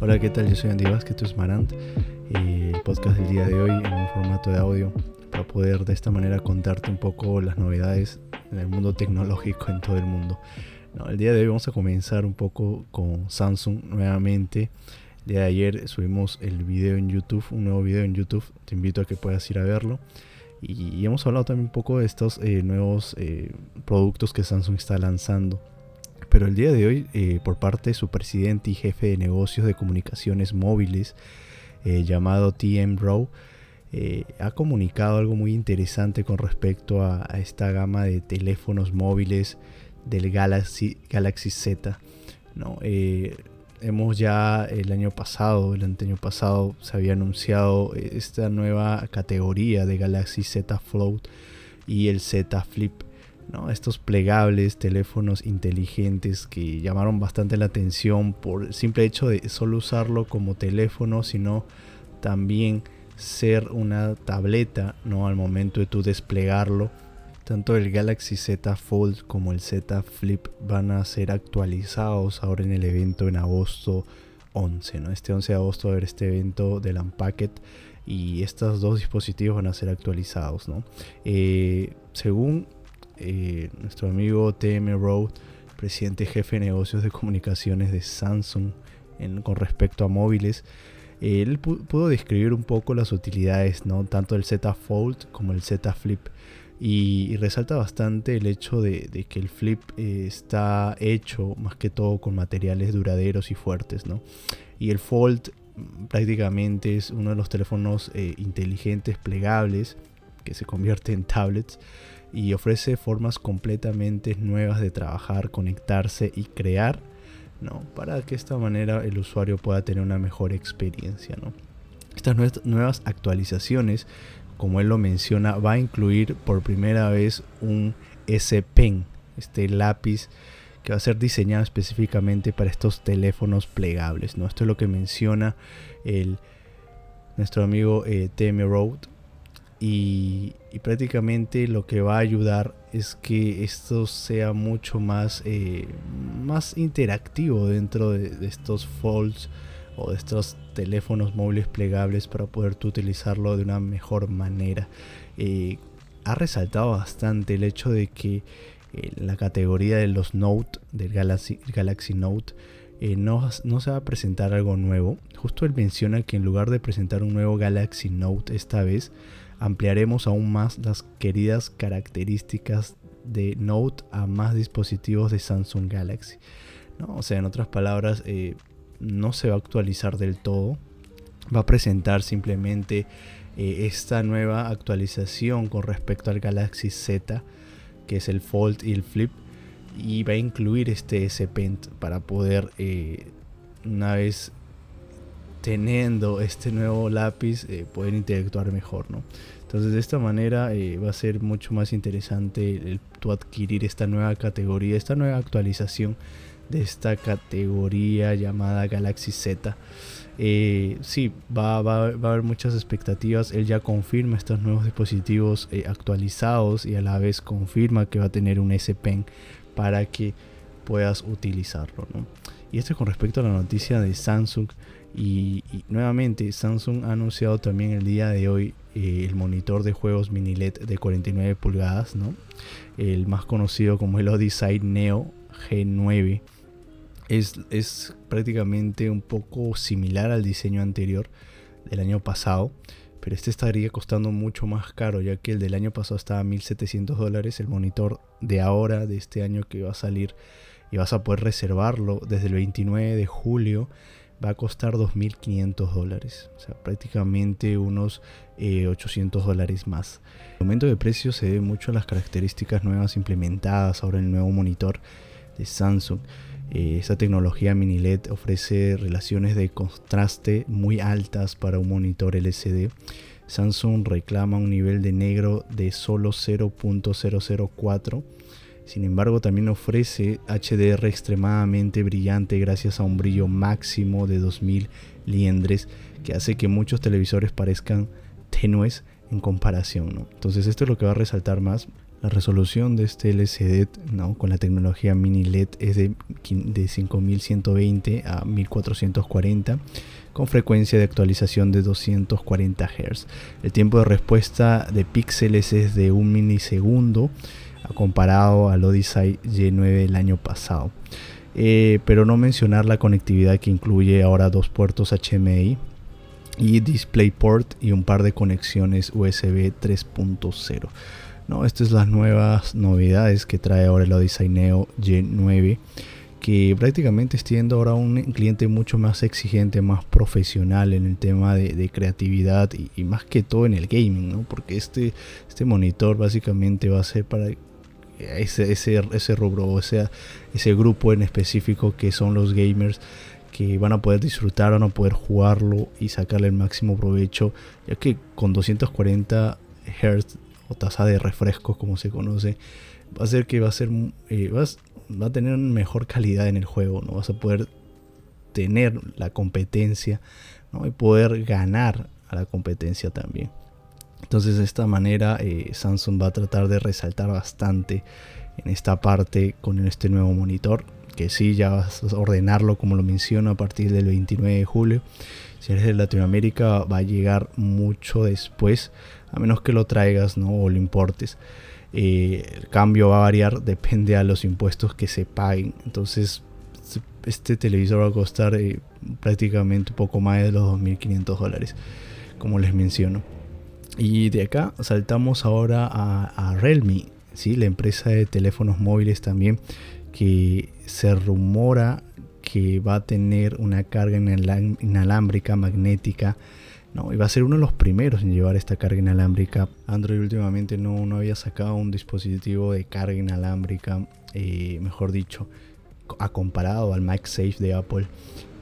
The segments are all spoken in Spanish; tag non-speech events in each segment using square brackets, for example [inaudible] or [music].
Hola, ¿qué tal? Yo soy Andy Vázquez, esto es Marant, eh, el podcast del día de hoy en un formato de audio para poder de esta manera contarte un poco las novedades en el mundo tecnológico en todo el mundo. el día de hoy vamos a comenzar un poco con Samsung nuevamente. El día de ayer subimos el video en YouTube, un nuevo video en YouTube, te invito a que puedas ir a verlo. Y, hemos hablado también un poco de estos eh, nuevos eh, productos que Samsung está lanzando pero el día de hoy, eh, por parte de su presidente y jefe de negocios de comunicaciones móviles, eh, llamado TM Rowe, eh, ha comunicado algo muy interesante con respecto a, esta gama de teléfonos móviles del Galaxy, Galaxy Z. ¿no? hemos ya el año pasado, el año pasado, se había anunciado esta nueva categoría de Galaxy Z Float y el Z Flip estos plegables, teléfonos inteligentes que llamaron bastante la atención por el simple hecho de solo usarlo como teléfono, sino también ser una tableta ¿no? al momento de tu desplegarlo. Tanto el Galaxy Z Fold como el Z Flip van a ser actualizados ahora en el evento en agosto 11. ¿no? Este 11 de agosto va a haber este evento del Unpacked y estos dos dispositivos van a ser actualizados. ¿no? Eh, según eh, nuestro amigo TM Road, presidente jefe de negocios de comunicaciones de Samsung con respecto a móviles, él pudo describir un poco las utilidades, tanto del Z Fold como el Z Flip. Y, resalta bastante el hecho de, que el Flip eh, está hecho más que todo con materiales duraderos y fuertes. Y el Fold mm, prácticamente es uno de los teléfonos eh, inteligentes plegables que se convierte en tablets y ofrece formas completamente nuevas de trabajar, conectarse y crear, ¿no? Para que de esta manera el usuario pueda tener una mejor experiencia, ¿no? Estas nuevas actualizaciones, como él lo menciona, va a incluir por primera vez un S Pen, este lápiz que va a ser diseñado específicamente para estos teléfonos plegables, ¿no? Esto es lo que menciona el, nuestro amigo eh, Road y, prácticamente lo que va a ayudar es que esto sea mucho más, eh, más interactivo dentro de, estos folds o de estos teléfonos móviles plegables para poder utilizarlo de una mejor manera. Eh, ha resaltado bastante el hecho de que eh, la categoría de los Note, del Galaxy, Galaxy Note, no, no, se va a presentar algo nuevo. Justo él menciona que en lugar de presentar un nuevo Galaxy Note esta vez, ampliaremos aún más las queridas características de Note a más dispositivos de Samsung Galaxy. O sea, en otras palabras, eh, no se va a actualizar del todo. Va a presentar simplemente eh, esta nueva actualización con respecto al Galaxy Z, que es el Fold y el Flip. Y va a incluir este S Pen para poder, eh, una vez teniendo este nuevo lápiz eh, poder interactuar mejor, ¿no? Entonces de esta manera eh, va a ser mucho más interesante el, tu adquirir esta nueva categoría, esta nueva actualización de esta categoría llamada Galaxy Z. Eh, sí, va, va, va, a haber muchas expectativas. Él ya confirma estos nuevos dispositivos actualizados y a la vez confirma que va a tener un S Pen para que puedas utilizarlo. ¿no? Y esto es con respecto a la noticia de Samsung. Y, nuevamente Samsung ha anunciado también el día de hoy eh, el monitor de juegos mini LED de 49 pulgadas, ¿no? el más conocido como el Odyssey Neo G9. Es, es prácticamente un poco similar al diseño anterior del año pasado, pero este estaría costando mucho más caro, ya que el del año pasado estaba a 1700 dólares. El monitor de ahora, de este año que va a salir y vas a poder reservarlo desde el 29 de julio va a costar 2.500 dólares, o sea, prácticamente unos 800 eh, dólares más. El aumento de precio se debe mucho a las características nuevas implementadas ahora en el nuevo monitor de Samsung. Eh, esta tecnología mini LED ofrece relaciones de contraste muy altas para un monitor LCD. Samsung reclama un nivel de negro de solo 0.004 sin embargo, también ofrece HDR extremadamente brillante gracias a un brillo máximo de 2000 liendres que hace que muchos televisores parezcan tenues en comparación. Entonces esto es lo que va a resaltar más. La resolución de este LCD ¿no? con la tecnología mini LED es de, de 5120 a 1440 con frecuencia de actualización de 240 Hz. El tiempo de respuesta de píxeles es de un milisegundo comparado al Odyssey Y9 del año pasado. Eh, pero no mencionar la conectividad que incluye ahora dos puertos HMI y DisplayPort y un par de conexiones USB 3.0. ¿no? Estas son las nuevas novedades que trae ahora el Odyssey Neo G9 que prácticamente está ahora un cliente mucho más exigente, más profesional en el tema de, creatividad y, más que todo en el gaming, ¿no? porque este, este monitor básicamente va a ser para ese, ese, ese rubro, o sea, ese grupo en específico que son los gamers que van a poder disfrutar, van a poder jugarlo y sacarle el máximo provecho, ya que con 240 Hz o tasa de refrescos como se conoce, va a ser que va a ser eh, va a tener mejor calidad en el juego, no vas a poder tener la competencia ¿no? y poder ganar a la competencia también. Entonces de esta manera eh, Samsung va a tratar de resaltar bastante en esta parte con este nuevo monitor. Que sí, ya vas a ordenarlo como lo menciono a partir del 29 de julio. Si eres de Latinoamérica va a llegar mucho después, a menos que lo traigas ¿no? o lo importes. Eh, el cambio va a variar, [laughs] depende a los impuestos que se paguen. Entonces este televisor va a costar eh, prácticamente un poco más de los 2.500 dólares, como les menciono. Y de acá saltamos ahora a, Realme, ¿sí? la empresa de teléfonos móviles también, que se rumora que va a tener una carga inalámbrica magnética. ¿no? Y va a ser uno de los primeros en llevar esta carga inalámbrica. Android últimamente no, no había sacado un dispositivo de carga inalámbrica, eh, mejor dicho, ha comparado al MagSafe de Apple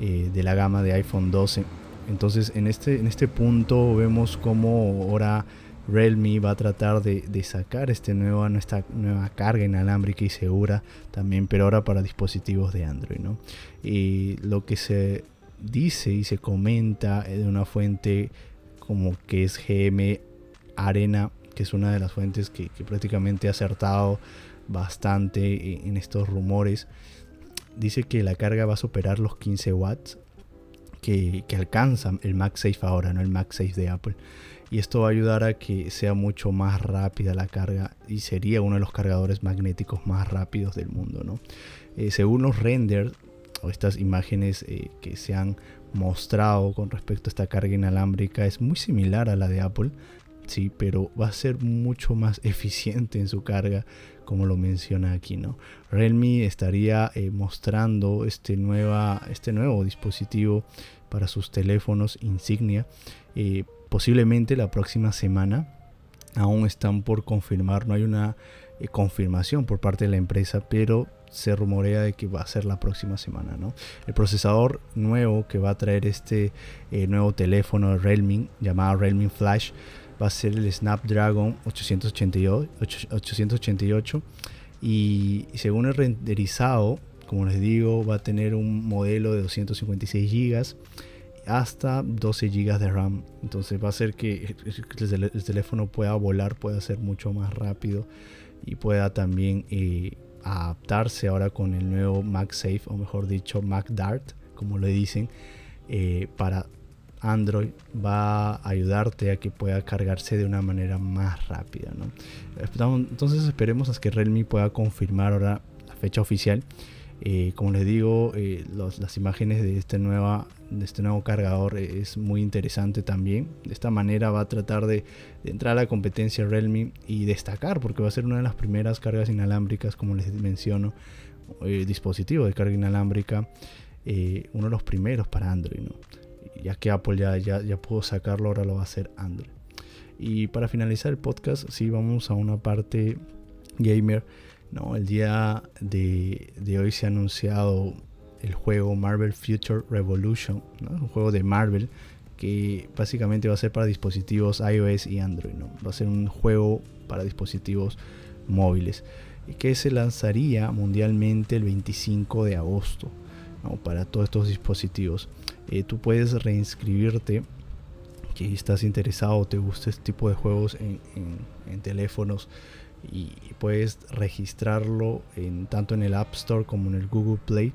eh, de la gama de iPhone 12 entonces en este, en este punto vemos cómo ahora Realme va a tratar de, sacar este esta nueva carga inalámbrica y segura también, pero ahora para dispositivos de Android. ¿no? Y lo que se dice y se comenta de una fuente como que es GM Arena, que es una de las fuentes que, que prácticamente ha acertado bastante en estos rumores. Dice que la carga va a superar los 15 watts que, alcanza el MagSafe ahora, no el MagSafe de Apple. Y esto va a ayudar a que sea mucho más rápida la carga y sería uno de los cargadores magnéticos más rápidos del mundo. ¿no? Eh, según los renders o estas imágenes eh, que se han mostrado con respecto a esta carga inalámbrica, es muy similar a la de Apple. Sí, pero va a ser mucho más [laughs] eficiente en su carga como lo menciona aquí, ¿no? Realme estaría eh, mostrando este, nueva, este nuevo dispositivo para sus teléfonos insignia eh, posiblemente la próxima semana. Aún están por confirmar, no hay una eh, confirmación por parte de la empresa, pero se rumorea de que va a ser la próxima semana. ¿no? El procesador nuevo que va a traer este nuevo teléfono de Realme, llamado Realme Flash, va a ser el Snapdragon 888, 888 y según el renderizado, como les digo, va a tener un modelo de 256 GB hasta 12 GB de RAM. Entonces va a hacer que el teléfono pueda volar, pueda ser mucho más rápido y pueda también eh, adaptarse ahora con el nuevo MagSafe o mejor dicho MagDart, como le dicen, eh, para Android va a ayudarte a que pueda cargarse de una manera más rápida. Entonces esperemos a que Realme pueda confirmar ahora la fecha oficial. Eh, como les digo, eh, las imágenes de este, nueva, de este nuevo cargador es muy interesante también. De esta manera va a tratar de, entrar a la competencia Realme y destacar, porque va a ser una de las primeras cargas inalámbricas, como les menciono, eh, dispositivo de carga inalámbrica, uno de los primeros para Android. Ya que Apple ya, ya, pudo sacarlo, ahora lo va a hacer Android. Y para finalizar el podcast, sí, vamos a una parte gamer. No, el día de, hoy se ha anunciado el juego Marvel Future Revolution, un juego de Marvel que básicamente va a ser para dispositivos iOS y Android. ¿no? Va a ser un juego para dispositivos móviles que se lanzaría mundialmente el 25 de agosto para todos estos dispositivos. Eh, tú puedes reinscribirte que estás interesado o te gusta este tipo de juegos en, teléfonos y puedes registrarlo en, tanto en el App Store como en el Google Play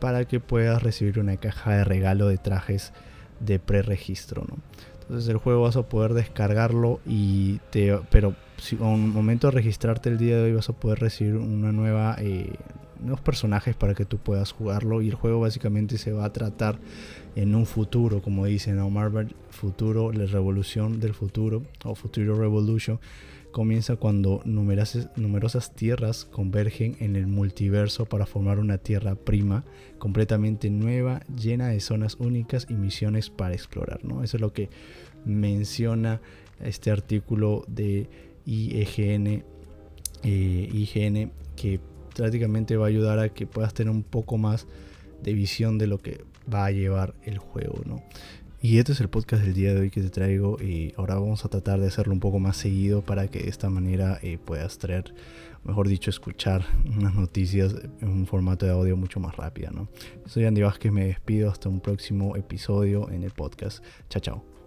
para que puedas recibir una caja de regalo de trajes de preregistro. ¿no? Entonces el juego vas a poder descargarlo y te, pero si a un momento de registrarte el día de hoy vas a poder recibir una nueva eh, nuevos personajes para que tú puedas jugarlo y el juego básicamente se va a tratar en un futuro como dicen ¿no? Marvel futuro la revolución del futuro o futuro revolution comienza cuando numerosas, numerosas tierras convergen en el multiverso para formar una tierra prima completamente nueva, llena de zonas únicas y misiones para explorar. ¿no? Eso es lo que menciona este artículo de IGN, eh, IGN que prácticamente va a ayudar a que puedas tener un poco más de visión de lo que va a llevar el juego. ¿no? Y este es el podcast del día de hoy que te traigo y ahora vamos a tratar de hacerlo un poco más seguido para que de esta manera eh, puedas traer, mejor dicho, escuchar [laughs] unas noticias en un formato de audio mucho más rápido. ¿no? Soy Andy Vázquez, me despido hasta un próximo episodio en el podcast. Chao, chao.